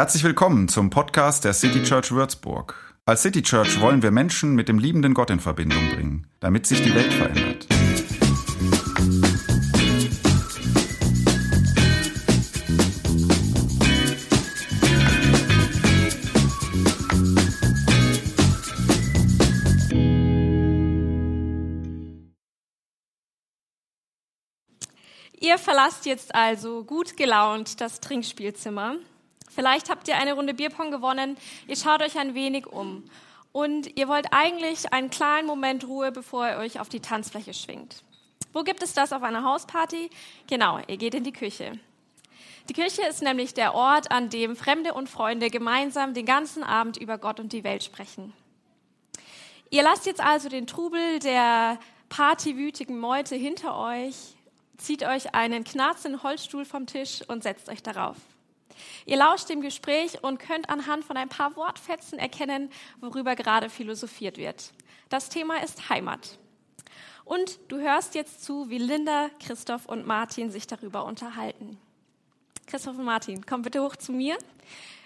Herzlich willkommen zum Podcast der City Church Würzburg. Als City Church wollen wir Menschen mit dem liebenden Gott in Verbindung bringen, damit sich die Welt verändert. Ihr verlasst jetzt also gut gelaunt das Trinkspielzimmer. Vielleicht habt ihr eine Runde Bierpong gewonnen. Ihr schaut euch ein wenig um. Und ihr wollt eigentlich einen kleinen Moment Ruhe, bevor ihr euch auf die Tanzfläche schwingt. Wo gibt es das auf einer Hausparty? Genau, ihr geht in die Küche. Die Küche ist nämlich der Ort, an dem Fremde und Freunde gemeinsam den ganzen Abend über Gott und die Welt sprechen. Ihr lasst jetzt also den Trubel der partywütigen Meute hinter euch zieht euch einen knarzenden Holzstuhl vom Tisch und setzt euch darauf. Ihr lauscht dem Gespräch und könnt anhand von ein paar Wortfetzen erkennen, worüber gerade philosophiert wird. Das Thema ist Heimat. Und du hörst jetzt zu, wie Linda, Christoph und Martin sich darüber unterhalten. Christoph und Martin, komm bitte hoch zu mir.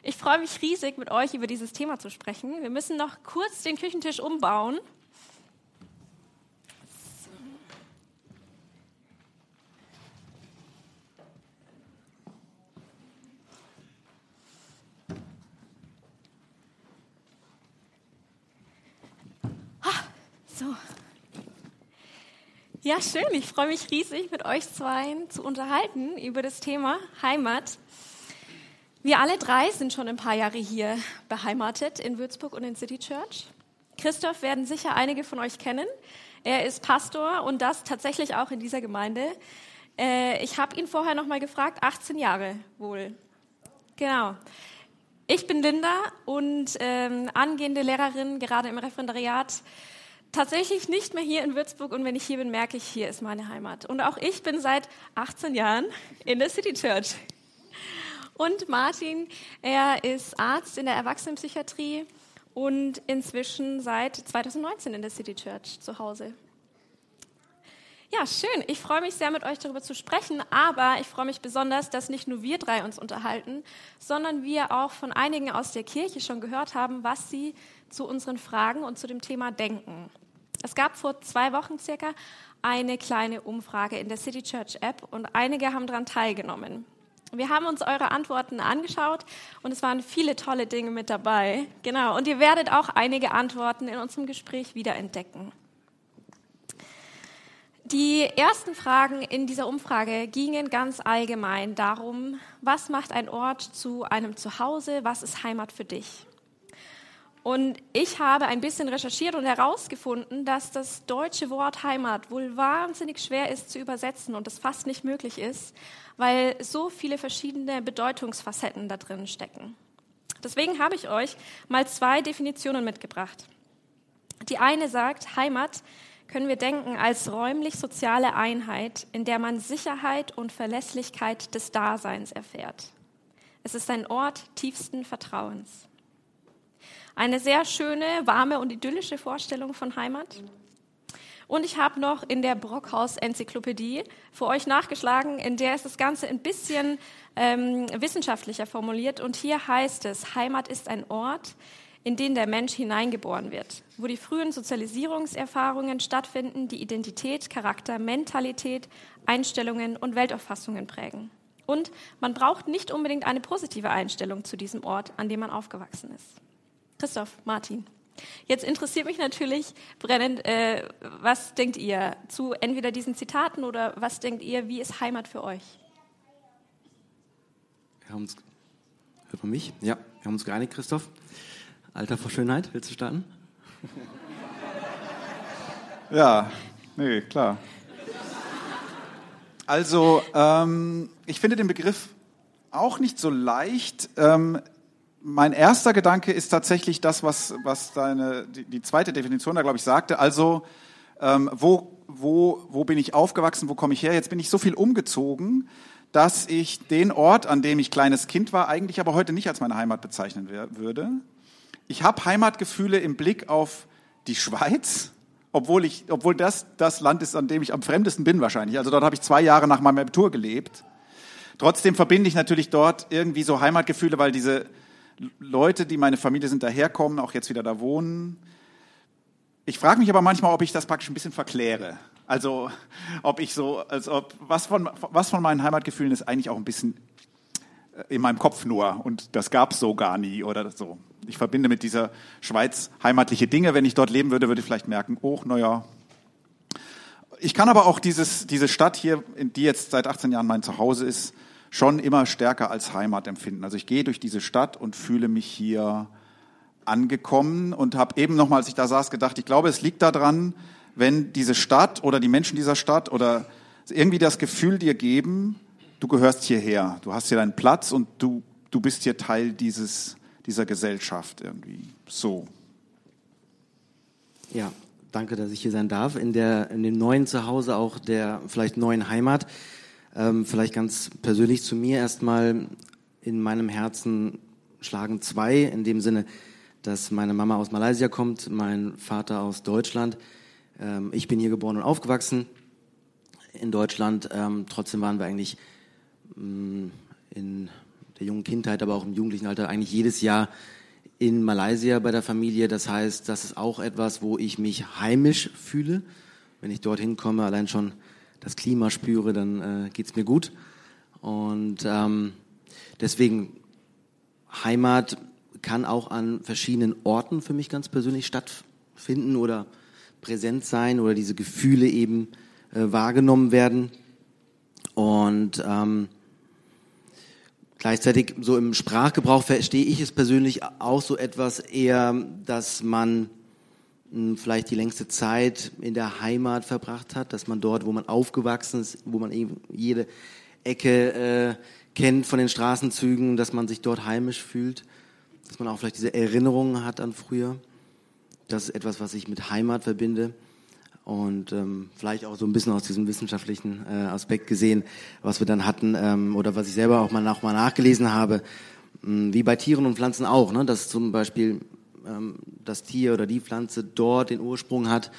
Ich freue mich riesig, mit euch über dieses Thema zu sprechen. Wir müssen noch kurz den Küchentisch umbauen. So. Ja, schön. Ich freue mich riesig, mit euch zwei zu unterhalten über das Thema Heimat. Wir alle drei sind schon ein paar Jahre hier beheimatet in Würzburg und in City Church. Christoph werden sicher einige von euch kennen. Er ist Pastor und das tatsächlich auch in dieser Gemeinde. Äh, ich habe ihn vorher noch mal gefragt, 18 Jahre wohl. Genau. Ich bin Linda und ähm, angehende Lehrerin, gerade im Referendariat tatsächlich nicht mehr hier in Würzburg und wenn ich hier bin, merke ich, hier ist meine Heimat. Und auch ich bin seit 18 Jahren in der City Church. Und Martin, er ist Arzt in der Erwachsenenpsychiatrie und inzwischen seit 2019 in der City Church zu Hause. Ja, schön. Ich freue mich sehr, mit euch darüber zu sprechen, aber ich freue mich besonders, dass nicht nur wir drei uns unterhalten, sondern wir auch von einigen aus der Kirche schon gehört haben, was sie zu unseren Fragen und zu dem Thema denken. Es gab vor zwei Wochen circa eine kleine Umfrage in der City Church App und einige haben daran teilgenommen. Wir haben uns eure Antworten angeschaut und es waren viele tolle Dinge mit dabei. Genau. Und ihr werdet auch einige Antworten in unserem Gespräch wiederentdecken. Die ersten Fragen in dieser Umfrage gingen ganz allgemein darum, was macht ein Ort zu einem Zuhause? Was ist Heimat für dich? Und ich habe ein bisschen recherchiert und herausgefunden, dass das deutsche Wort Heimat wohl wahnsinnig schwer ist zu übersetzen und es fast nicht möglich ist, weil so viele verschiedene Bedeutungsfacetten da drin stecken. Deswegen habe ich euch mal zwei Definitionen mitgebracht. Die eine sagt, Heimat können wir denken als räumlich-soziale Einheit, in der man Sicherheit und Verlässlichkeit des Daseins erfährt. Es ist ein Ort tiefsten Vertrauens. Eine sehr schöne, warme und idyllische Vorstellung von Heimat. Und ich habe noch in der Brockhaus-Enzyklopädie für euch nachgeschlagen, in der ist das Ganze ein bisschen ähm, wissenschaftlicher formuliert. Und hier heißt es, Heimat ist ein Ort, in den der Mensch hineingeboren wird, wo die frühen Sozialisierungserfahrungen stattfinden, die Identität, Charakter, Mentalität, Einstellungen und Weltauffassungen prägen. Und man braucht nicht unbedingt eine positive Einstellung zu diesem Ort, an dem man aufgewachsen ist. Christoph, Martin. Jetzt interessiert mich natürlich brennend, äh, was denkt ihr zu entweder diesen Zitaten oder was denkt ihr, wie ist Heimat für euch? Wir haben uns, hört man mich? Ja, wir haben uns geeinigt, Christoph. Alter vor Schönheit, willst du starten? Ja, nee, klar. Also, ähm, ich finde den Begriff auch nicht so leicht. Ähm, mein erster Gedanke ist tatsächlich das, was, was deine, die, die zweite Definition da, glaube ich, sagte. Also, ähm, wo, wo, wo bin ich aufgewachsen, wo komme ich her? Jetzt bin ich so viel umgezogen, dass ich den Ort, an dem ich kleines Kind war, eigentlich aber heute nicht als meine Heimat bezeichnen würde. Ich habe Heimatgefühle im Blick auf die Schweiz, obwohl, ich, obwohl das das Land ist, an dem ich am fremdesten bin wahrscheinlich. Also dort habe ich zwei Jahre nach meinem Abitur gelebt. Trotzdem verbinde ich natürlich dort irgendwie so Heimatgefühle, weil diese Leute, die meine Familie sind, daherkommen, auch jetzt wieder da wohnen. Ich frage mich aber manchmal, ob ich das praktisch ein bisschen verkläre. Also, ob ich so, als ob, was von, was von meinen Heimatgefühlen ist eigentlich auch ein bisschen in meinem Kopf nur und das gab es so gar nie oder so. Ich verbinde mit dieser Schweiz heimatliche Dinge. Wenn ich dort leben würde, würde ich vielleicht merken, oh, naja. Ich kann aber auch dieses, diese Stadt hier, die jetzt seit 18 Jahren mein Zuhause ist, schon immer stärker als Heimat empfinden. Also ich gehe durch diese Stadt und fühle mich hier angekommen und habe eben nochmal, als ich da saß, gedacht, ich glaube, es liegt daran, wenn diese Stadt oder die Menschen dieser Stadt oder irgendwie das Gefühl dir geben, du gehörst hierher, du hast hier deinen Platz und du, du bist hier Teil dieses, dieser Gesellschaft irgendwie. So. Ja, danke, dass ich hier sein darf. In, der, in dem neuen Zuhause, auch der vielleicht neuen Heimat. Ähm, vielleicht ganz persönlich zu mir erstmal. In meinem Herzen schlagen zwei, in dem Sinne, dass meine Mama aus Malaysia kommt, mein Vater aus Deutschland. Ähm, ich bin hier geboren und aufgewachsen in Deutschland. Ähm, trotzdem waren wir eigentlich mm, in der jungen Kindheit, aber auch im jugendlichen Alter eigentlich jedes Jahr in Malaysia bei der Familie. Das heißt, das ist auch etwas, wo ich mich heimisch fühle. Wenn ich dorthin komme, allein schon das Klima spüre, dann äh, geht es mir gut. Und ähm, deswegen Heimat kann auch an verschiedenen Orten für mich ganz persönlich stattfinden oder präsent sein oder diese Gefühle eben äh, wahrgenommen werden. Und ähm, gleichzeitig so im Sprachgebrauch verstehe ich es persönlich auch so etwas eher, dass man vielleicht die längste Zeit in der Heimat verbracht hat, dass man dort, wo man aufgewachsen ist, wo man eben jede Ecke äh, kennt von den Straßenzügen, dass man sich dort heimisch fühlt, dass man auch vielleicht diese Erinnerungen hat an früher. Das ist etwas, was ich mit Heimat verbinde und ähm, vielleicht auch so ein bisschen aus diesem wissenschaftlichen äh, Aspekt gesehen, was wir dann hatten ähm, oder was ich selber auch mal, noch mal nachgelesen habe, mh, wie bei Tieren und Pflanzen auch, ne? dass zum Beispiel ähm, das Tier oder die Pflanze dort den Ursprung hat.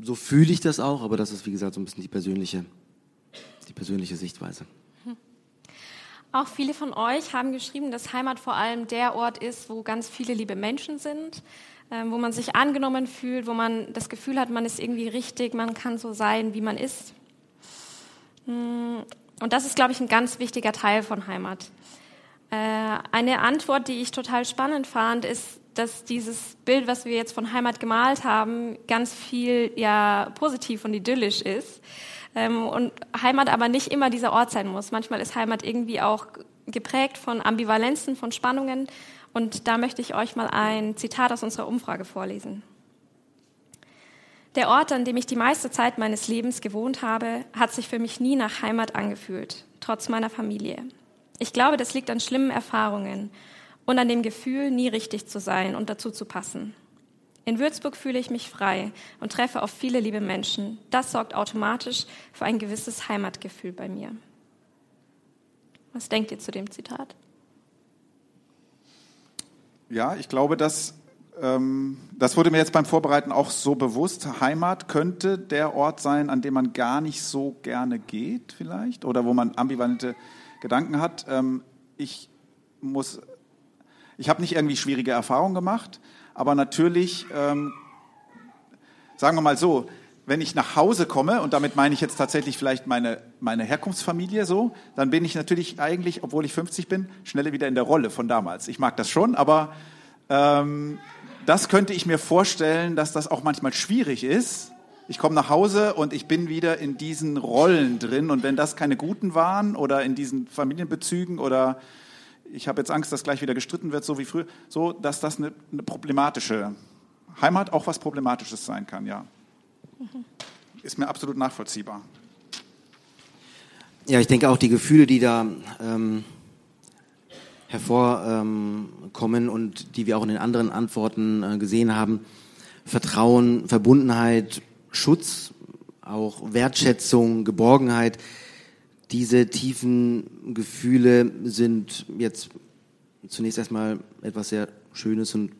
So fühle ich das auch, aber das ist wie gesagt so ein bisschen die persönliche, die persönliche Sichtweise. Auch viele von euch haben geschrieben, dass Heimat vor allem der Ort ist, wo ganz viele liebe Menschen sind, ähm, wo man sich angenommen fühlt, wo man das Gefühl hat, man ist irgendwie richtig, man kann so sein, wie man ist. Mm, und das ist, glaube ich, ein ganz wichtiger Teil von Heimat. Äh, eine Antwort, die ich total spannend fand, ist, dass dieses Bild, was wir jetzt von Heimat gemalt haben, ganz viel ja positiv und idyllisch ist. Ähm, und Heimat aber nicht immer dieser Ort sein muss. Manchmal ist Heimat irgendwie auch geprägt von Ambivalenzen, von Spannungen. Und da möchte ich euch mal ein Zitat aus unserer Umfrage vorlesen. Der Ort, an dem ich die meiste Zeit meines Lebens gewohnt habe, hat sich für mich nie nach Heimat angefühlt, trotz meiner Familie. Ich glaube, das liegt an schlimmen Erfahrungen und an dem Gefühl, nie richtig zu sein und dazu zu passen. In Würzburg fühle ich mich frei und treffe auf viele liebe Menschen. Das sorgt automatisch für ein gewisses Heimatgefühl bei mir. Was denkt ihr zu dem Zitat? Ja, ich glaube, dass ähm, das wurde mir jetzt beim Vorbereiten auch so bewusst. Heimat könnte der Ort sein, an dem man gar nicht so gerne geht, vielleicht, oder wo man ambivalente Gedanken hat. Ähm, ich muss, ich habe nicht irgendwie schwierige Erfahrungen gemacht, aber natürlich, ähm, sagen wir mal so, wenn ich nach Hause komme, und damit meine ich jetzt tatsächlich vielleicht meine, meine Herkunftsfamilie so, dann bin ich natürlich eigentlich, obwohl ich 50 bin, schneller wieder in der Rolle von damals. Ich mag das schon, aber ähm, das könnte ich mir vorstellen, dass das auch manchmal schwierig ist. Ich komme nach Hause und ich bin wieder in diesen Rollen drin. Und wenn das keine guten waren oder in diesen Familienbezügen oder ich habe jetzt Angst, dass gleich wieder gestritten wird, so wie früher, so dass das eine, eine problematische Heimat auch was Problematisches sein kann, ja. Ist mir absolut nachvollziehbar. Ja, ich denke auch die Gefühle, die da ähm, hervorkommen ähm, und die wir auch in den anderen Antworten äh, gesehen haben, Vertrauen, Verbundenheit, Schutz, auch Wertschätzung, Geborgenheit, diese tiefen Gefühle sind jetzt zunächst erstmal etwas sehr Schönes und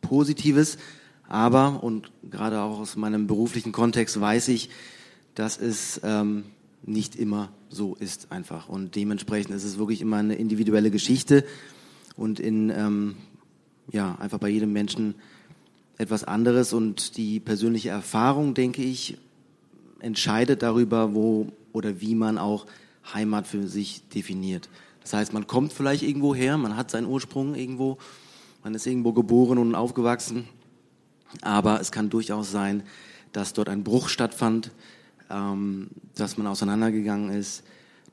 Positives. Aber, und gerade auch aus meinem beruflichen Kontext weiß ich, dass es ähm, nicht immer so ist einfach. Und dementsprechend ist es wirklich immer eine individuelle Geschichte und in, ähm, ja, einfach bei jedem Menschen etwas anderes. Und die persönliche Erfahrung, denke ich, entscheidet darüber, wo oder wie man auch Heimat für sich definiert. Das heißt, man kommt vielleicht irgendwo her, man hat seinen Ursprung irgendwo, man ist irgendwo geboren und aufgewachsen, aber es kann durchaus sein, dass dort ein Bruch stattfand, ähm, dass man auseinandergegangen ist,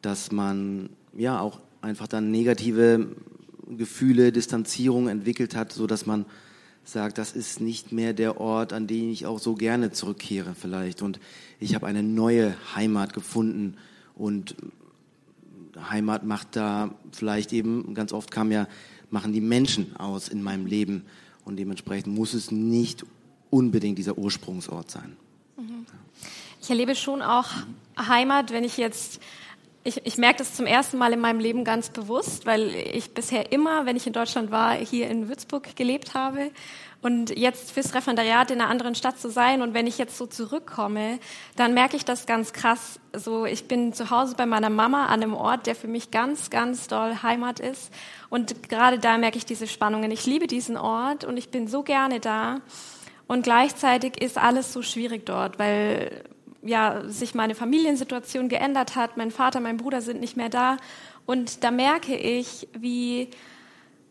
dass man ja auch einfach dann negative Gefühle, Distanzierung entwickelt hat, so dass man sagt, das ist nicht mehr der Ort, an den ich auch so gerne zurückkehre vielleicht. Und ich habe eine neue Heimat gefunden und Heimat macht da vielleicht eben, ganz oft kam ja, machen die Menschen aus in meinem Leben und dementsprechend muss es nicht unbedingt dieser Ursprungsort sein. Mhm. Ich erlebe schon auch Heimat, wenn ich jetzt ich, ich merke das zum ersten Mal in meinem Leben ganz bewusst, weil ich bisher immer, wenn ich in Deutschland war, hier in Würzburg gelebt habe. Und jetzt fürs Referendariat in einer anderen Stadt zu sein und wenn ich jetzt so zurückkomme, dann merke ich das ganz krass. So, ich bin zu Hause bei meiner Mama an einem Ort, der für mich ganz, ganz doll Heimat ist. Und gerade da merke ich diese Spannungen. Ich liebe diesen Ort und ich bin so gerne da. Und gleichzeitig ist alles so schwierig dort, weil ja, sich meine Familiensituation geändert hat. Mein Vater, mein Bruder sind nicht mehr da. Und da merke ich, wie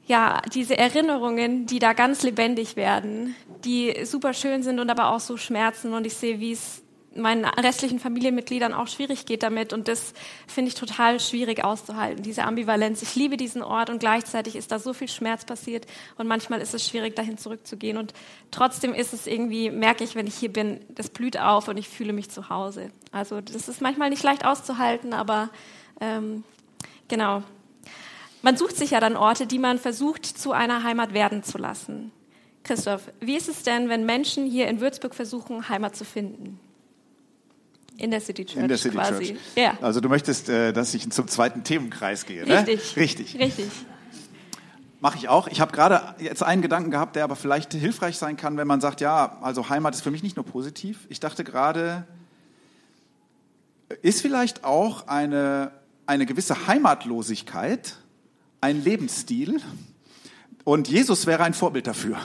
ja, diese Erinnerungen, die da ganz lebendig werden, die super schön sind und aber auch so schmerzen. Und ich sehe, wie es meinen restlichen Familienmitgliedern auch schwierig geht damit. Und das finde ich total schwierig auszuhalten, diese Ambivalenz. Ich liebe diesen Ort und gleichzeitig ist da so viel Schmerz passiert und manchmal ist es schwierig, dahin zurückzugehen. Und trotzdem ist es irgendwie, merke ich, wenn ich hier bin, das blüht auf und ich fühle mich zu Hause. Also das ist manchmal nicht leicht auszuhalten, aber ähm, genau. Man sucht sich ja dann Orte, die man versucht, zu einer Heimat werden zu lassen. Christoph, wie ist es denn, wenn Menschen hier in Würzburg versuchen, Heimat zu finden? In der City Church. In der City quasi. Church. Ja. Also du möchtest, äh, dass ich zum zweiten Themenkreis gehe, ne? Richtig. Richtig. Richtig. Mache ich auch. Ich habe gerade jetzt einen Gedanken gehabt, der aber vielleicht hilfreich sein kann, wenn man sagt, ja, also Heimat ist für mich nicht nur positiv. Ich dachte gerade, ist vielleicht auch eine, eine gewisse Heimatlosigkeit ein Lebensstil und Jesus wäre ein Vorbild dafür.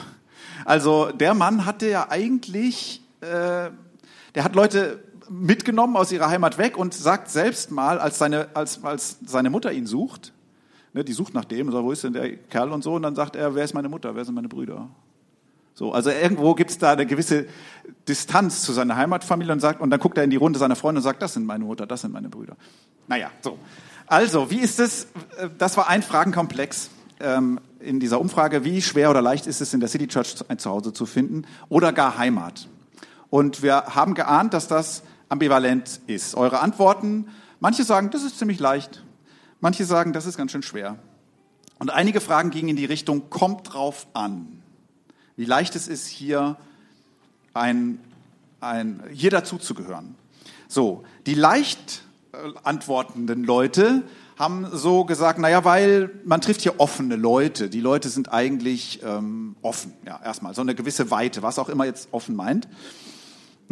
Also der Mann hatte ja eigentlich, äh, der hat Leute mitgenommen aus ihrer Heimat weg und sagt selbst mal, als seine, als, als seine Mutter ihn sucht, ne, die sucht nach dem, sagt, wo ist denn der Kerl und so, und dann sagt er, wer ist meine Mutter, wer sind meine Brüder? So, also irgendwo gibt es da eine gewisse Distanz zu seiner Heimatfamilie und sagt, und dann guckt er in die Runde seiner Freunde und sagt, das sind meine Mutter, das sind meine Brüder. Naja, so. Also, wie ist es, das war ein Fragenkomplex ähm, in dieser Umfrage, wie schwer oder leicht ist es in der City Church ein Zuhause zu finden oder gar Heimat? Und wir haben geahnt, dass das ambivalent ist. Eure Antworten, manche sagen, das ist ziemlich leicht, manche sagen, das ist ganz schön schwer. Und einige Fragen gingen in die Richtung, kommt drauf an, wie leicht es ist, hier, ein, ein, hier dazuzugehören. So, die leicht äh, antwortenden Leute haben so gesagt, naja, weil man trifft hier offene Leute. Die Leute sind eigentlich ähm, offen, ja, erstmal, so eine gewisse Weite, was auch immer jetzt offen meint.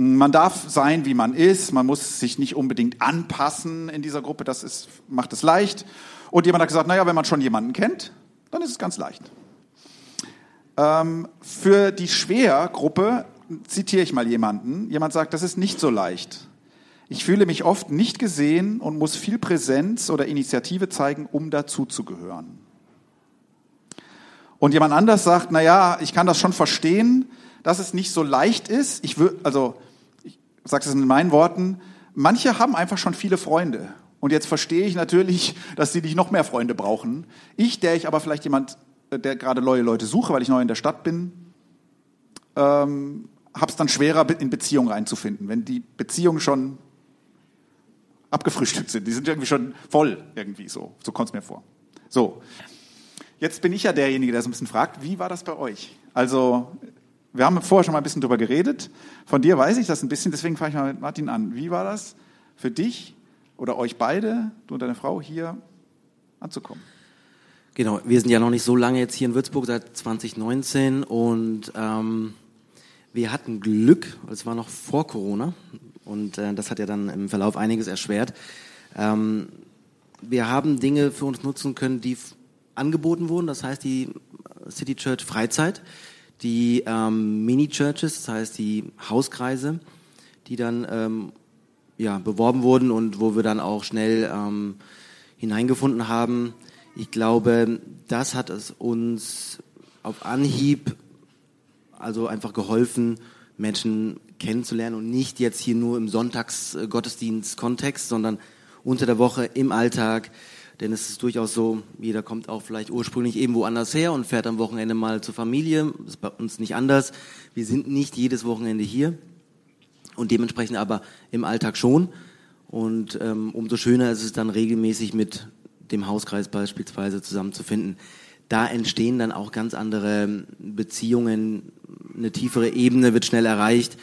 Man darf sein, wie man ist. Man muss sich nicht unbedingt anpassen in dieser Gruppe. Das ist, macht es leicht. Und jemand hat gesagt, naja, wenn man schon jemanden kennt, dann ist es ganz leicht. Ähm, für die Schwergruppe zitiere ich mal jemanden. Jemand sagt, das ist nicht so leicht. Ich fühle mich oft nicht gesehen und muss viel Präsenz oder Initiative zeigen, um dazuzugehören. Und jemand anders sagt, naja, ich kann das schon verstehen, dass es nicht so leicht ist. Ich würde, also sage es in meinen Worten, manche haben einfach schon viele Freunde. Und jetzt verstehe ich natürlich, dass sie nicht noch mehr Freunde brauchen. Ich, der ich aber vielleicht jemand, der gerade neue Leute suche, weil ich neu in der Stadt bin, ähm, habe es dann schwerer, in Beziehungen reinzufinden, wenn die Beziehungen schon abgefrühstückt sind. Die sind irgendwie schon voll, irgendwie so. So kommt es mir vor. So, jetzt bin ich ja derjenige, der so ein bisschen fragt, wie war das bei euch? Also wir haben vorher schon mal ein bisschen drüber geredet. Von dir weiß ich das ein bisschen, deswegen fange ich mal mit Martin an. Wie war das für dich oder euch beide, du und deine Frau, hier anzukommen? Genau, wir sind ja noch nicht so lange jetzt hier in Würzburg, seit 2019 und ähm, wir hatten Glück, es war noch vor Corona Und äh, das hat ja dann im Verlauf einiges erschwert. Ähm, wir haben Dinge für uns nutzen können, die angeboten wurden. Das heißt, die City Church Freizeit, die ähm, Mini-Churches, das heißt die Hauskreise, die dann ähm, ja, beworben wurden und wo wir dann auch schnell ähm, hineingefunden haben. Ich glaube, das hat es uns auf Anhieb also einfach geholfen, Menschen kennenzulernen und nicht jetzt hier nur im Sonntagsgottesdienst-Kontext, sondern unter der Woche im Alltag. Denn es ist durchaus so, jeder kommt auch vielleicht ursprünglich eben woanders her und fährt am Wochenende mal zur Familie. Das ist bei uns nicht anders. Wir sind nicht jedes Wochenende hier und dementsprechend aber im Alltag schon. Und ähm, umso schöner ist es dann regelmäßig mit dem Hauskreis beispielsweise zusammenzufinden. Da entstehen dann auch ganz andere Beziehungen, eine tiefere Ebene wird schnell erreicht.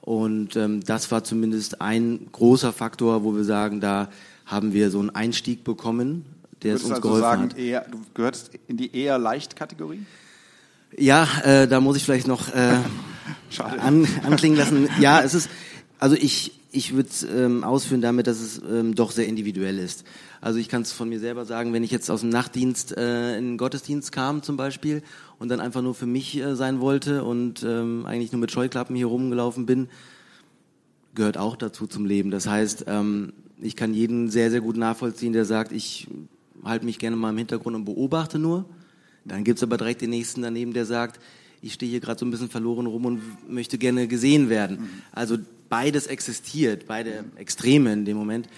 Und ähm, das war zumindest ein großer Faktor, wo wir sagen, da haben wir so einen Einstieg bekommen, der es uns also geholfen sagen, hat. Eher, du gehörst in die eher leicht Kategorie? Ja, äh, da muss ich vielleicht noch äh, an, anklingen lassen. Ja, es ist, also ich, ich würde es ähm, ausführen damit, dass es ähm, doch sehr individuell ist. Also ich kann es von mir selber sagen, wenn ich jetzt aus dem Nachtdienst äh, in den Gottesdienst kam zum Beispiel und dann einfach nur für mich äh, sein wollte und ähm, eigentlich nur mit Scheuklappen hier rumgelaufen bin, gehört auch dazu zum Leben. Das heißt, ähm, ich kann jeden sehr, sehr gut nachvollziehen, der sagt, ich halte mich gerne mal im Hintergrund und beobachte nur. Dann gibt's aber direkt den nächsten daneben, der sagt, ich stehe hier gerade so ein bisschen verloren rum und möchte gerne gesehen werden. Also beides existiert, beide Extreme in dem Moment.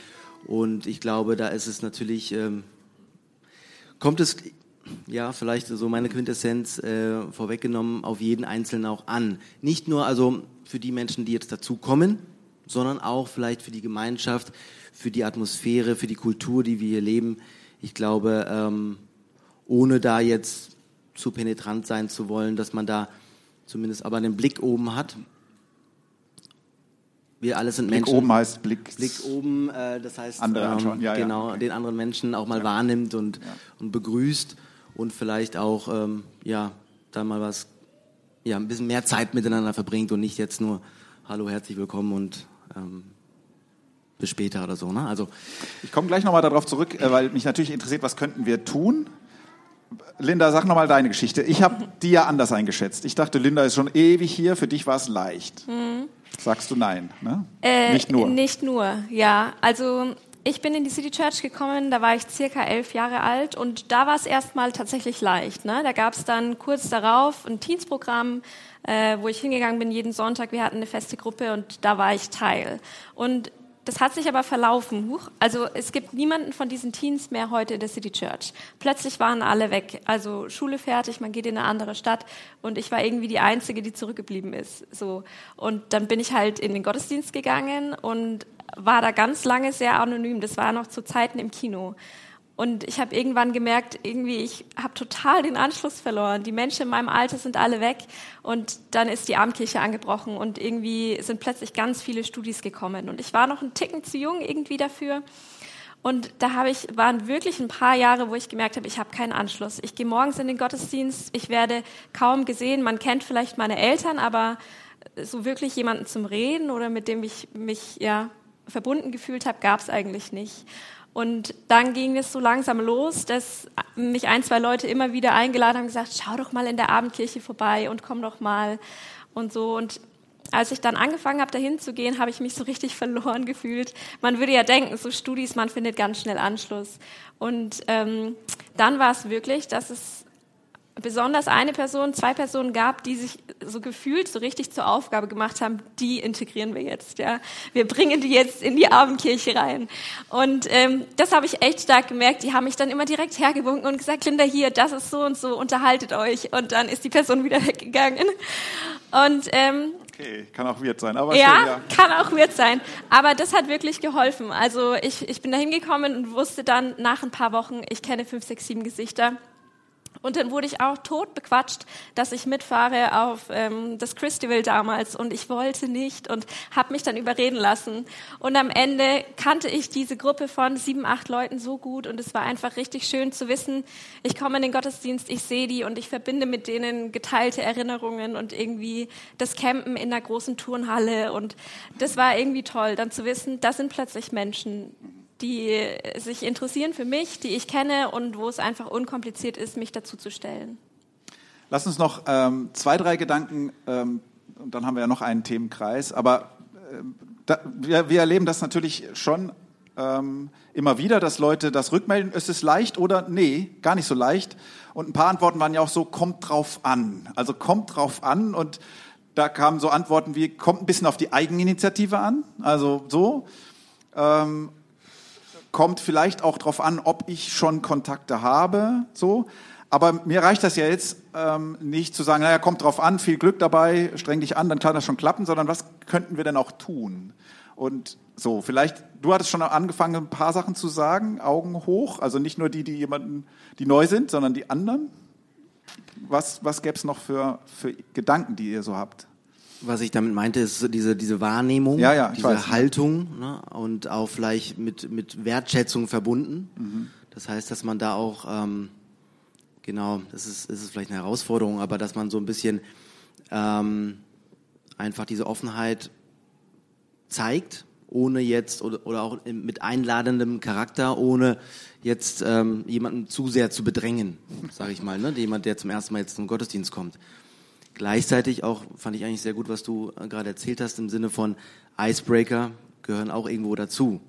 Und ich glaube, da ist es natürlich, ähm, kommt es, ja, vielleicht so meine Quintessenz äh, vorweggenommen, auf jeden Einzelnen auch an. Nicht nur also für die Menschen, die jetzt dazukommen, sondern auch vielleicht für die Gemeinschaft, für die Atmosphäre, für die Kultur, die wir hier leben. Ich glaube, ähm, ohne da jetzt zu penetrant sein zu wollen, dass man da zumindest aber einen Blick oben hat. Wir alle sind Blick Menschen. oben heißt Blick. Blick oben, äh, das heißt Andere anschauen, ja, ja, genau okay. den anderen Menschen auch mal wahrnimmt und und begrüßt und vielleicht auch ähm, ja dann mal was ja ein bisschen mehr Zeit miteinander verbringt und nicht jetzt nur Hallo herzlich willkommen und ähm, bis später oder so ne also Ich komme gleich nochmal darauf zurück, äh, weil mich natürlich interessiert, was könnten wir tun? Linda, sag nochmal deine Geschichte. Ich habe die ja anders eingeschätzt. Ich dachte, Linda ist schon ewig hier, für dich war es leicht. Sagst du nein, ne? Äh, Nicht nur. Nicht nur, ja. Also ich bin in die City Church gekommen, da war ich circa elf Jahre alt und da war es erstmal tatsächlich leicht. Ne? Da gab es dann kurz darauf ein Teensprogramm, äh, wo ich hingegangen bin jeden Sonntag. Wir hatten eine feste Gruppe und da war ich Teil. Und das hat sich aber verlaufen. Huch. Also es gibt niemanden von diesen Teens mehr heute in der City Church. Plötzlich waren alle weg. Also Schule fertig, man geht in eine andere Stadt und ich war irgendwie die Einzige, die zurückgeblieben ist. So und dann bin ich halt in den Gottesdienst gegangen und war da ganz lange sehr anonym. Das war noch zu Zeiten im Kino. Und ich habe irgendwann gemerkt, irgendwie, ich habe total den Anschluss verloren. Die Menschen in meinem Alter sind alle weg. Und dann ist die Abendkirche angebrochen und irgendwie sind plötzlich ganz viele Studis gekommen. Und ich war noch einen Ticken zu jung irgendwie dafür. Und da habe ich, waren wirklich ein paar Jahre, wo ich gemerkt habe, ich habe keinen Anschluss. Ich gehe morgens in den Gottesdienst, ich werde kaum gesehen. Man kennt vielleicht meine Eltern, aber so wirklich jemanden zum Reden oder mit dem ich mich ja verbunden gefühlt habe, gab es eigentlich nicht. Und dann ging es so langsam los, dass mich ein, zwei Leute immer wieder eingeladen haben gesagt, schau doch mal in der Abendkirche vorbei und komm doch mal und so. Und als ich dann angefangen habe, dahin zu gehen, habe ich mich so richtig verloren gefühlt. Man würde ja denken, so Studis, man findet ganz schnell Anschluss. Und ähm, dann war es wirklich, dass es besonders eine Person, zwei Personen gab, die sich so gefühlt so richtig zur Aufgabe gemacht haben, die integrieren wir jetzt, ja. Wir bringen die jetzt in die Abendkirche rein. Und ähm, das habe ich echt stark gemerkt. Die haben mich dann immer direkt hergewunken und gesagt, Linda, hier, das ist so und so, unterhaltet euch. Und dann ist die Person wieder weggegangen. Und ähm, Okay, kann auch weird sein, aber ja, schön, ja. kann auch weird sein. Aber das hat wirklich geholfen. Also ich, ich bin da hingekommen und wusste dann nach ein paar Wochen, ich kenne fünf, sechs, sieben Gesichter. Und dann wurde ich auch tot bequatscht, dass ich mitfahre auf ähm, das Christival damals. Und ich wollte nicht und habe mich dann überreden lassen. Und am Ende kannte ich diese Gruppe von sieben, acht Leuten so gut. Und es war einfach richtig schön zu wissen, ich komme in den Gottesdienst, ich sehe die und ich verbinde mit denen geteilte Erinnerungen und irgendwie das Campen in einer großen Turnhalle. Und das war irgendwie toll, dann zu wissen, da sind plötzlich Menschen, die sich interessieren für mich, die ich kenne und wo es einfach unkompliziert ist, mich dazu zu stellen. Lass uns noch ähm, zwei, drei Gedanken, ähm, und dann haben wir ja noch einen Themenkreis, aber äh, da, wir, wir, erleben das natürlich schon ähm, immer wieder, dass Leute das rückmelden, ist es leicht oder nee, gar nicht so leicht. Und ein paar Antworten waren ja auch so, kommt drauf an. Also kommt drauf an und da kamen so Antworten wie, kommt ein bisschen auf die Eigeninitiative an, also so. Ähm, kommt vielleicht auch darauf an, ob ich schon Kontakte habe, so. Aber mir reicht das ja jetzt ähm, nicht zu sagen, naja, kommt drauf an, viel Glück dabei, streng dich an, dann kann das schon klappen, sondern was könnten wir denn auch tun? Und so, vielleicht, du hattest schon angefangen, ein paar Sachen zu sagen, Augen hoch, also nicht nur die, die jemanden, die neu sind, sondern die anderen. Was, was gäbe es noch für, für Gedanken, die ihr so habt? Was ich damit meinte, ist diese, diese Wahrnehmung, ja, ja, diese weiß, Haltung ne, und auch vielleicht mit, mit Wertschätzung verbunden. Mhm. Das heißt, dass man da auch, ähm, genau, das ist, ist vielleicht eine Herausforderung, aber dass man so ein bisschen ähm, einfach diese Offenheit zeigt, ohne jetzt oder, oder auch mit einladendem Charakter, ohne jetzt ähm, jemanden zu sehr zu bedrängen, sage ich mal, ne? jemand, der zum ersten Mal jetzt zum Gottesdienst kommt. Gleichzeitig auch fand ich eigentlich sehr gut, was du äh, gerade erzählt hast, im Sinne von Icebreaker gehören auch irgendwo dazu.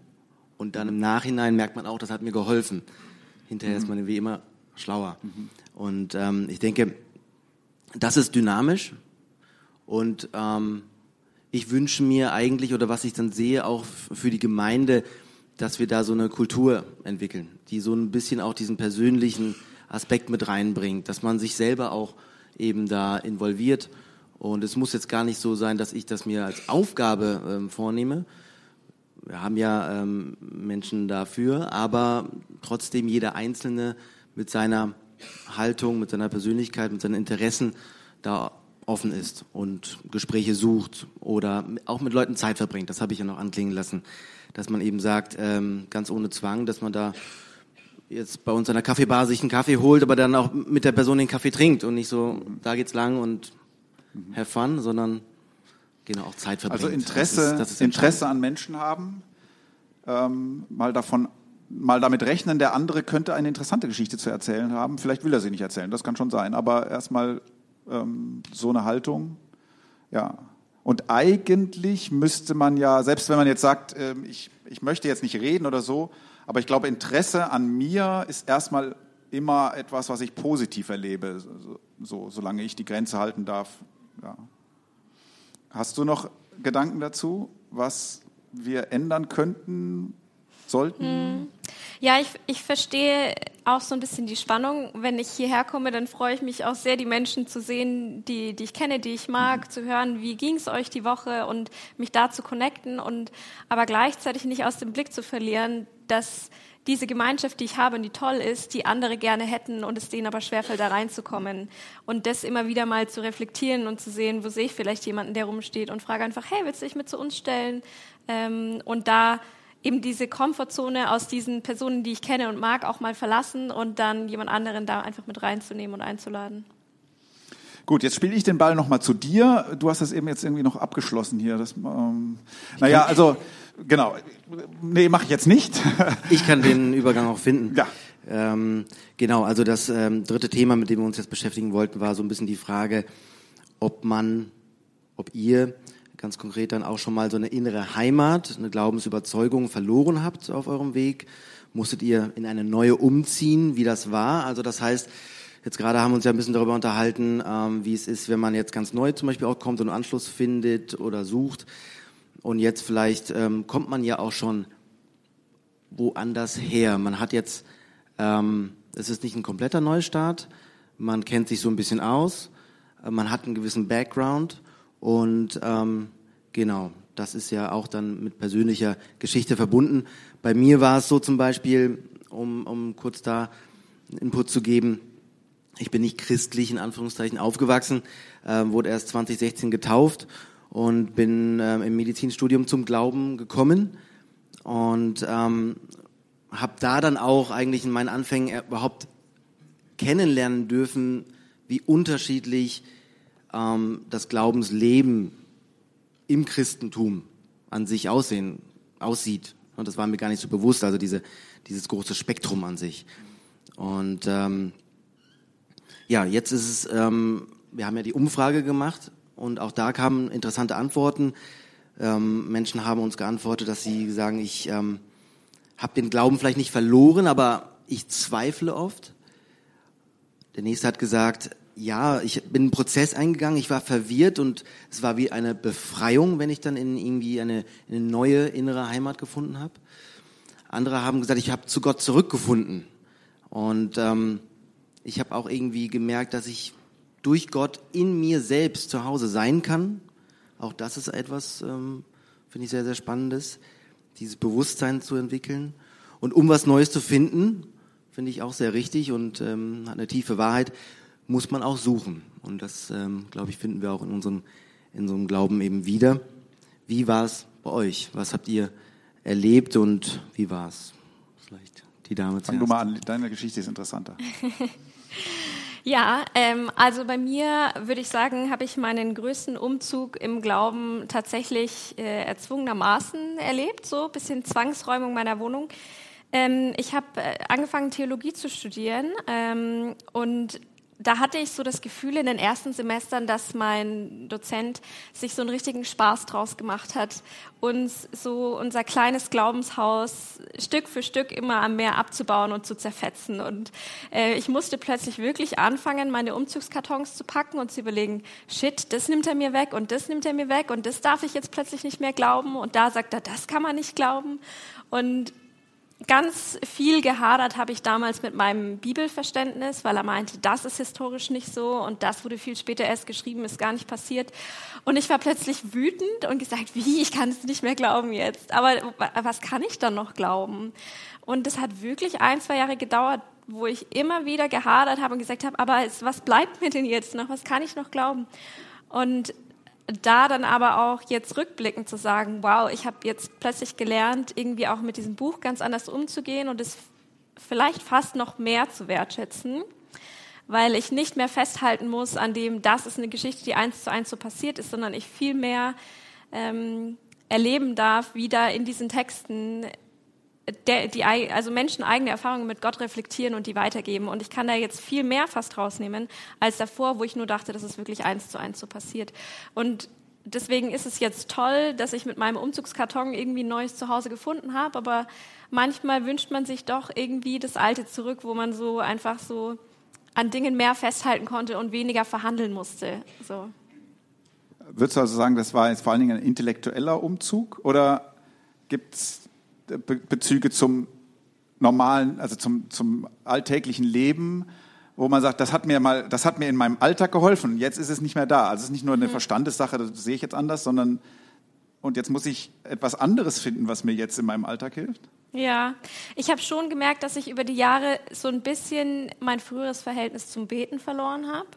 Und dann im Nachhinein merkt man auch, das hat mir geholfen. Hinterher mhm. ist man wie immer schlauer. Mhm. Und ähm, ich denke, das ist dynamisch. Und ähm, ich wünsche mir eigentlich, oder was ich dann sehe, auch für die Gemeinde, dass wir da so eine Kultur entwickeln, die so ein bisschen auch diesen persönlichen Aspekt mit reinbringt, dass man sich selber auch eben da involviert. Und es muss jetzt gar nicht so sein, dass ich das mir als Aufgabe ähm, vornehme. Wir haben ja ähm, Menschen dafür, aber trotzdem jeder Einzelne mit seiner Haltung, mit seiner Persönlichkeit, mit seinen Interessen da offen ist und Gespräche sucht oder auch mit Leuten Zeit verbringt. Das habe ich ja noch anklingen lassen, dass man eben sagt, ähm, ganz ohne Zwang, dass man da jetzt bei uns an der Kaffeebar sich einen Kaffee holt, aber dann auch mit der Person den Kaffee trinkt und nicht so, da geht's lang und have fun, sondern genau auch Zeit verbringt. Also Interesse, das ist, das ist Interesse an Menschen haben, ähm, mal davon, mal damit rechnen, der andere könnte eine interessante Geschichte zu erzählen haben. Vielleicht will er sie nicht erzählen, das kann schon sein, aber erstmal ähm, so eine Haltung, ja. Und eigentlich müsste man ja, selbst wenn man jetzt sagt, äh, ich, ich möchte jetzt nicht reden oder so, aber ich glaube, Interesse an mir ist erstmal immer etwas, was ich positiv erlebe, so, so solange ich die Grenze halten darf. Ja. Hast du noch Gedanken dazu, was wir ändern könnten, sollten? Hm. Ja, ich, ich verstehe auch so ein bisschen die Spannung. Wenn ich hierher komme, dann freue ich mich auch sehr, die Menschen zu sehen, die, die ich kenne, die ich mag, mhm. zu hören, wie ging es euch die Woche und mich da zu connecten und aber gleichzeitig nicht aus dem Blick zu verlieren, dass diese Gemeinschaft, die ich habe und die toll ist, die andere gerne hätten und es denen aber schwerfällt, da reinzukommen. Und das immer wieder mal zu reflektieren und zu sehen, wo sehe ich vielleicht jemanden, der rumsteht und frage einfach, hey, willst du dich mit zu uns stellen? Ähm, und da eben diese Komfortzone aus diesen Personen, die ich kenne und mag, auch mal verlassen und dann jemand anderen da einfach mit reinzunehmen und einzuladen. Gut, jetzt spiele ich den Ball nochmal zu dir. Du hast das eben jetzt irgendwie noch abgeschlossen hier. Das, ähm, naja, also genau. Nee, mache ich jetzt nicht. ich kann den Übergang auch finden. Ja. Ähm, genau, also das ähm, dritte Thema, mit dem wir uns jetzt beschäftigen wollten, war so ein bisschen die Frage, ob man, ob ihr ganz konkret dann auch schon mal so eine innere Heimat, eine Glaubensüberzeugung verloren habt auf eurem Weg? Musstet ihr in eine neue umziehen, wie das war? Also das heißt, jetzt gerade haben wir uns ja ein bisschen darüber unterhalten, ähm, wie es ist, wenn man jetzt ganz neu zum Beispiel auch kommt und Anschluss findet oder sucht. Und jetzt vielleicht ähm, kommt man ja auch schon woanders her. Man hat jetzt, ähm, es ist nicht ein kompletter Neustart, man kennt sich so ein bisschen aus, äh, man hat einen gewissen Background. Und ähm, genau, das ist ja auch dann mit persönlicher Geschichte verbunden. Bei mir war es so zum Beispiel, um, um kurz da Input zu geben, ich bin nicht christlich in Anführungszeichen aufgewachsen, äh, wurde erst 2016 getauft und bin äh, im Medizinstudium zum Glauben gekommen und ähm, habe da dann auch eigentlich in meinen Anfängen überhaupt kennenlernen dürfen, wie unterschiedlich ähm, das Glaubensleben im Christentum an sich aussehen, aussieht. Und das war mir gar nicht so bewusst, also diese, dieses große Spektrum an sich. Und ähm, ja, jetzt ist es, ähm, wir haben ja die Umfrage gemacht und auch da kamen interessante Antworten. Ähm, Menschen haben uns geantwortet, dass sie sagen, ich ähm, habe den Glauben vielleicht nicht verloren, aber ich zweifle oft. Der nächste hat gesagt, ja, ich bin einen Prozess eingegangen, ich war verwirrt und es war wie eine Befreiung, wenn ich dann in irgendwie eine, eine neue innere Heimat gefunden habe. Andere haben gesagt, ich habe zu Gott zurückgefunden und ähm, ich habe auch irgendwie gemerkt, dass ich durch Gott in mir selbst zu Hause sein kann. Auch das ist etwas, ähm, finde ich sehr, sehr spannendes, dieses Bewusstsein zu entwickeln. Und um was Neues zu finden, finde ich auch sehr richtig und ähm, hat eine tiefe Wahrheit, muss man auch suchen. Und das, ähm, glaube ich, finden wir auch in unserem, in unserem Glauben eben wieder. Wie war es bei euch? Was habt ihr erlebt und wie war es? Vielleicht die Dame zuerst. Fang du mal an, deine Geschichte ist interessanter. Ja, ähm, also bei mir würde ich sagen, habe ich meinen größten Umzug im Glauben tatsächlich äh, erzwungenermaßen erlebt, so ein bisschen Zwangsräumung meiner Wohnung. Ähm, ich habe äh, angefangen, Theologie zu studieren ähm, und da hatte ich so das Gefühl in den ersten Semestern, dass mein Dozent sich so einen richtigen Spaß draus gemacht hat, uns so unser kleines Glaubenshaus Stück für Stück immer am Meer abzubauen und zu zerfetzen. Und äh, ich musste plötzlich wirklich anfangen, meine Umzugskartons zu packen und zu überlegen, shit, das nimmt er mir weg und das nimmt er mir weg und das darf ich jetzt plötzlich nicht mehr glauben. Und da sagt er, das kann man nicht glauben. Und ganz viel gehadert habe ich damals mit meinem Bibelverständnis, weil er meinte, das ist historisch nicht so und das wurde viel später erst geschrieben, ist gar nicht passiert. Und ich war plötzlich wütend und gesagt, wie, ich kann es nicht mehr glauben jetzt. Aber was kann ich dann noch glauben? Und das hat wirklich ein, zwei Jahre gedauert, wo ich immer wieder gehadert habe und gesagt habe, aber was bleibt mir denn jetzt noch? Was kann ich noch glauben? Und da dann aber auch jetzt rückblickend zu sagen, wow, ich habe jetzt plötzlich gelernt, irgendwie auch mit diesem Buch ganz anders umzugehen und es vielleicht fast noch mehr zu wertschätzen, weil ich nicht mehr festhalten muss an dem, das ist eine Geschichte, die eins zu eins so passiert ist, sondern ich viel mehr ähm, erleben darf, wie da in diesen Texten der, die, also Menschen eigene Erfahrungen mit Gott reflektieren und die weitergeben. Und ich kann da jetzt viel mehr fast rausnehmen als davor, wo ich nur dachte, dass es wirklich eins zu eins so passiert. Und deswegen ist es jetzt toll, dass ich mit meinem Umzugskarton irgendwie ein neues Zuhause gefunden habe. Aber manchmal wünscht man sich doch irgendwie das Alte zurück, wo man so einfach so an Dingen mehr festhalten konnte und weniger verhandeln musste. So. Würdest du also sagen, das war jetzt vor allen Dingen ein intellektueller Umzug oder gibt es Be Bezüge zum normalen, also zum, zum alltäglichen Leben, wo man sagt, das hat mir mal, das hat mir in meinem Alltag geholfen. Jetzt ist es nicht mehr da. Also es ist nicht nur eine mhm. Verstandessache, das sehe ich jetzt anders, sondern und jetzt muss ich etwas anderes finden, was mir jetzt in meinem Alltag hilft. Ja, ich habe schon gemerkt, dass ich über die Jahre so ein bisschen mein früheres Verhältnis zum Beten verloren habe.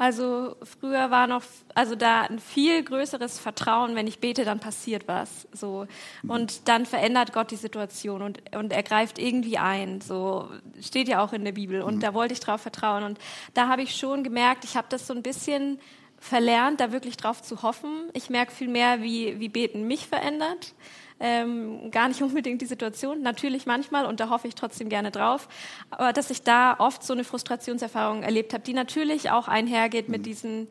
Also früher war noch, also da ein viel größeres Vertrauen, wenn ich bete, dann passiert was. So mhm. und dann verändert Gott die Situation und und er greift irgendwie ein. So steht ja auch in der Bibel und mhm. da wollte ich drauf vertrauen und da habe ich schon gemerkt, ich habe das so ein bisschen verlernt, da wirklich drauf zu hoffen. Ich merke viel mehr, wie wie Beten mich verändert ähm, gar nicht unbedingt die Situation, natürlich manchmal und da hoffe ich trotzdem gerne drauf, aber dass ich da oft so eine Frustrationserfahrung erlebt habe, die natürlich auch einhergeht mit mhm. diesem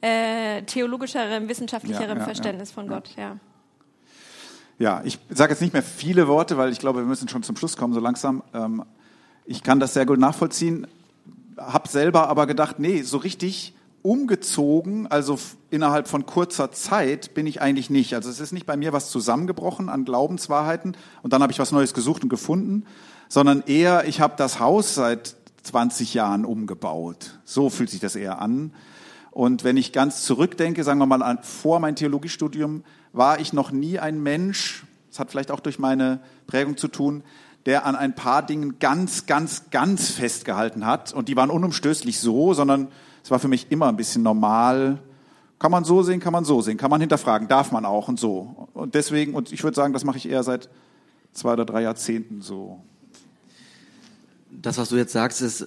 äh, theologischeren, wissenschaftlicheren ja, ja, Verständnis ja, von Gott, ja. Ja, ich sage jetzt nicht mehr viele Worte, weil ich glaube, wir müssen schon zum Schluss kommen, so langsam. Ähm, ich kann das sehr gut nachvollziehen, habe selber aber gedacht, nee, so richtig umgezogen, also innerhalb von kurzer Zeit bin ich eigentlich nicht. Also es ist nicht bei mir was zusammengebrochen an Glaubenswahrheiten und dann habe ich was Neues gesucht und gefunden, sondern eher, ich habe das Haus seit 20 Jahren umgebaut. So fühlt sich das eher an. Und wenn ich ganz zurückdenke, sagen wir mal an, vor mein Theologiestudium, war ich noch nie ein Mensch, das hat vielleicht auch durch meine Prägung zu tun, der an ein paar Dingen ganz, ganz, ganz festgehalten hat. Und die waren unumstößlich so, sondern es war für mich immer ein bisschen normal. Kann man so sehen, kann man so sehen, kann man hinterfragen, darf man auch und so. Und deswegen, und ich würde sagen, das mache ich eher seit zwei oder drei Jahrzehnten so. Das, was du jetzt sagst, ist,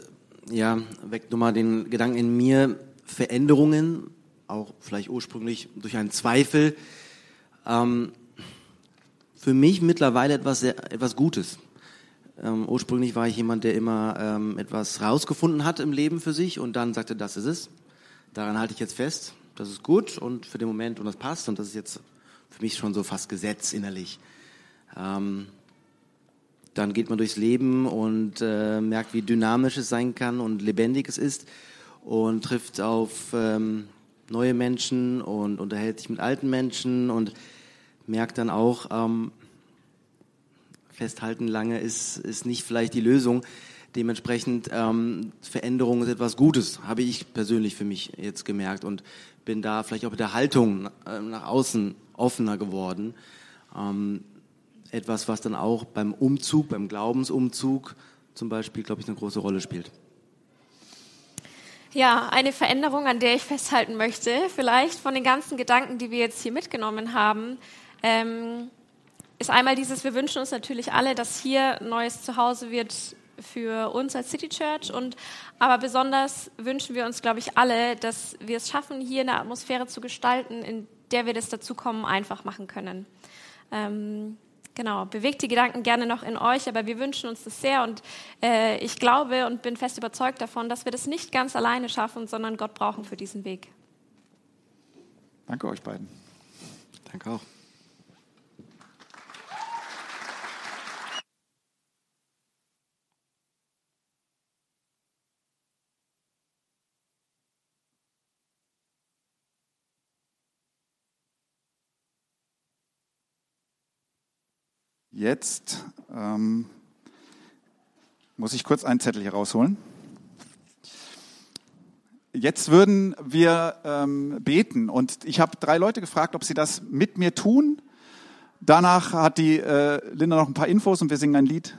ja, weckt nochmal den Gedanken in mir, Veränderungen, auch vielleicht ursprünglich durch einen Zweifel, ähm, für mich mittlerweile etwas, sehr, etwas Gutes. Ähm, ursprünglich war ich jemand, der immer ähm, etwas rausgefunden hat im Leben für sich und dann sagte, das ist es. Daran halte ich jetzt fest. Das ist gut und für den Moment und das passt und das ist jetzt für mich schon so fast Gesetz innerlich. Ähm, dann geht man durchs Leben und äh, merkt, wie dynamisch es sein kann und lebendig es ist und trifft auf ähm, neue Menschen und unterhält sich mit alten Menschen und merkt dann auch, ähm, festhalten lange ist, ist nicht vielleicht die Lösung. Dementsprechend ähm, Veränderung ist etwas Gutes, habe ich persönlich für mich jetzt gemerkt und bin da vielleicht auch mit der Haltung äh, nach außen offener geworden. Ähm, etwas, was dann auch beim Umzug, beim Glaubensumzug zum Beispiel, glaube ich, eine große Rolle spielt. Ja, eine Veränderung, an der ich festhalten möchte, vielleicht von den ganzen Gedanken, die wir jetzt hier mitgenommen haben, ähm, ist einmal dieses, wir wünschen uns natürlich alle, dass hier neues Zuhause wird für uns als City Church und aber besonders wünschen wir uns, glaube ich, alle, dass wir es schaffen, hier eine Atmosphäre zu gestalten, in der wir das Dazukommen einfach machen können. Ähm, Genau, bewegt die Gedanken gerne noch in euch, aber wir wünschen uns das sehr und äh, ich glaube und bin fest überzeugt davon, dass wir das nicht ganz alleine schaffen, sondern Gott brauchen für diesen Weg. Danke euch beiden. Danke auch. Jetzt ähm, muss ich kurz einen Zettel hier rausholen. Jetzt würden wir ähm, beten und ich habe drei Leute gefragt, ob sie das mit mir tun. Danach hat die äh, Linda noch ein paar Infos und wir singen ein Lied.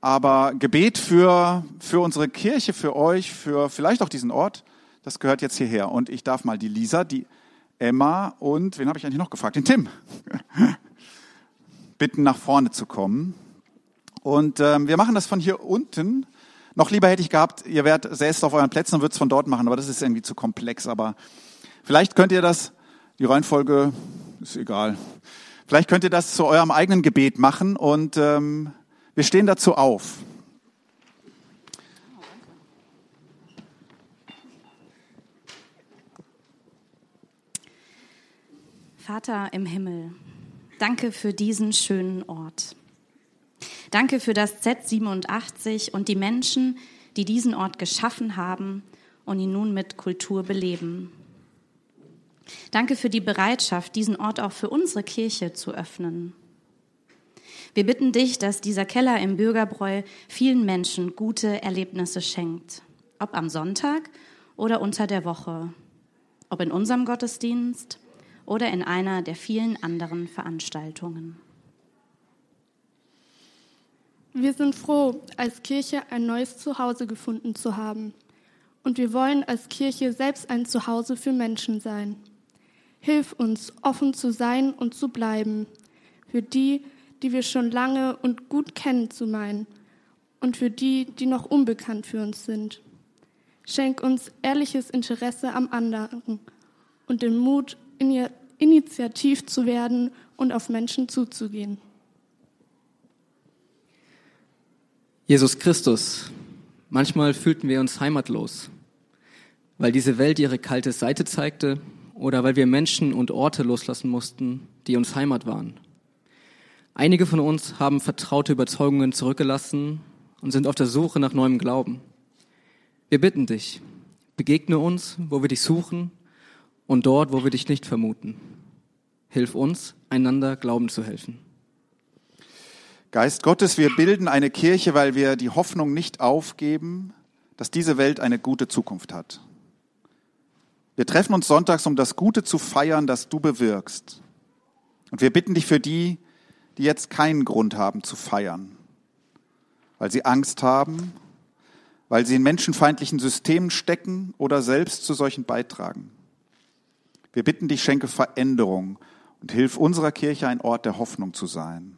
Aber Gebet für, für unsere Kirche, für euch, für vielleicht auch diesen Ort, das gehört jetzt hierher. Und ich darf mal die Lisa, die Emma und wen habe ich eigentlich noch gefragt? Den Tim. bitten, nach vorne zu kommen. Und ähm, wir machen das von hier unten. Noch lieber hätte ich gehabt, ihr wärt selbst auf euren Plätzen und würdet es von dort machen, aber das ist irgendwie zu komplex. Aber vielleicht könnt ihr das, die Reihenfolge ist egal. Vielleicht könnt ihr das zu eurem eigenen Gebet machen und ähm, wir stehen dazu auf. Vater im Himmel, Danke für diesen schönen Ort. Danke für das Z87 und die Menschen, die diesen Ort geschaffen haben und ihn nun mit Kultur beleben. Danke für die Bereitschaft, diesen Ort auch für unsere Kirche zu öffnen. Wir bitten dich, dass dieser Keller im Bürgerbräu vielen Menschen gute Erlebnisse schenkt, ob am Sonntag oder unter der Woche, ob in unserem Gottesdienst oder in einer der vielen anderen Veranstaltungen. Wir sind froh, als Kirche ein neues Zuhause gefunden zu haben. Und wir wollen als Kirche selbst ein Zuhause für Menschen sein. Hilf uns, offen zu sein und zu bleiben, für die, die wir schon lange und gut kennen zu meinen und für die, die noch unbekannt für uns sind. Schenk uns ehrliches Interesse am anderen und den Mut, initiativ zu werden und auf Menschen zuzugehen. Jesus Christus, manchmal fühlten wir uns heimatlos, weil diese Welt ihre kalte Seite zeigte oder weil wir Menschen und Orte loslassen mussten, die uns Heimat waren. Einige von uns haben vertraute Überzeugungen zurückgelassen und sind auf der Suche nach neuem Glauben. Wir bitten dich, begegne uns, wo wir dich suchen und dort, wo wir dich nicht vermuten. Hilf uns, einander Glauben zu helfen. Geist Gottes, wir bilden eine Kirche, weil wir die Hoffnung nicht aufgeben, dass diese Welt eine gute Zukunft hat. Wir treffen uns sonntags, um das Gute zu feiern, das du bewirkst. Und wir bitten dich für die, die jetzt keinen Grund haben zu feiern. weil sie Angst haben, weil sie in menschenfeindlichen Systemen stecken oder selbst zu solchen beitragen. Wir bitten dich, schenke Veränderung und hilf unserer Kirche ein Ort der Hoffnung zu sein.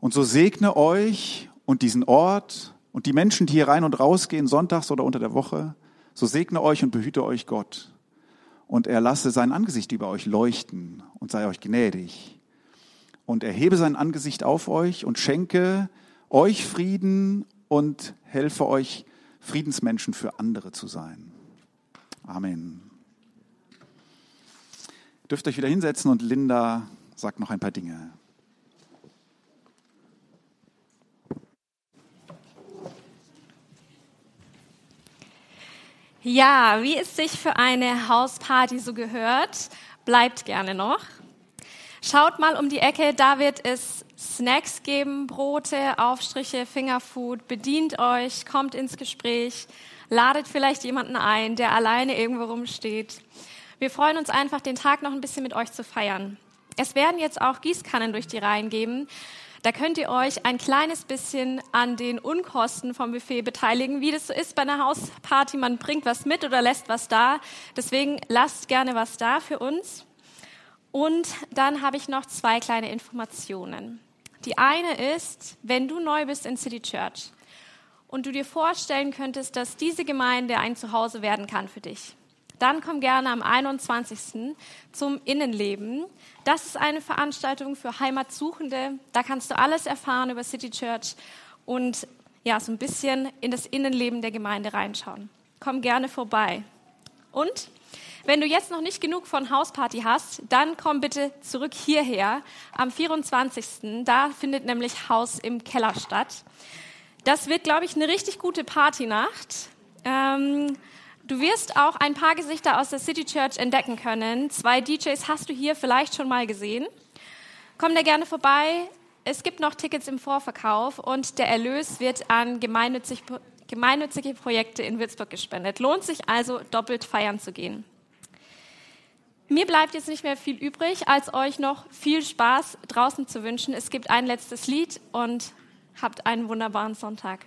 Und so segne euch und diesen Ort und die Menschen, die hier rein und raus gehen, sonntags oder unter der Woche, so segne euch und behüte euch Gott. Und er lasse sein Angesicht über euch leuchten und sei euch gnädig. Und erhebe sein Angesicht auf euch und schenke euch Frieden und helfe euch, Friedensmenschen für andere zu sein. Amen. Dürft euch wieder hinsetzen und Linda sagt noch ein paar Dinge. Ja, wie es sich für eine Hausparty so gehört, bleibt gerne noch. Schaut mal um die Ecke, da wird es Snacks geben, Brote, Aufstriche, Fingerfood. Bedient euch, kommt ins Gespräch, ladet vielleicht jemanden ein, der alleine irgendwo rumsteht. Wir freuen uns einfach, den Tag noch ein bisschen mit euch zu feiern. Es werden jetzt auch Gießkannen durch die Reihen geben. Da könnt ihr euch ein kleines bisschen an den Unkosten vom Buffet beteiligen, wie das so ist bei einer Hausparty. Man bringt was mit oder lässt was da. Deswegen lasst gerne was da für uns. Und dann habe ich noch zwei kleine Informationen. Die eine ist, wenn du neu bist in City Church und du dir vorstellen könntest, dass diese Gemeinde ein Zuhause werden kann für dich, dann komm gerne am 21. zum Innenleben. Das ist eine Veranstaltung für Heimatsuchende. Da kannst du alles erfahren über City Church und ja, so ein bisschen in das Innenleben der Gemeinde reinschauen. Komm gerne vorbei. Und wenn du jetzt noch nicht genug von Hausparty hast, dann komm bitte zurück hierher am 24. Da findet nämlich Haus im Keller statt. Das wird, glaube ich, eine richtig gute Partynacht. Ähm, Du wirst auch ein paar Gesichter aus der City Church entdecken können. Zwei DJs hast du hier vielleicht schon mal gesehen. Komm da gerne vorbei. Es gibt noch Tickets im Vorverkauf und der Erlös wird an gemeinnützig, gemeinnützige Projekte in Würzburg gespendet. Lohnt sich also, doppelt feiern zu gehen. Mir bleibt jetzt nicht mehr viel übrig, als euch noch viel Spaß draußen zu wünschen. Es gibt ein letztes Lied und habt einen wunderbaren Sonntag.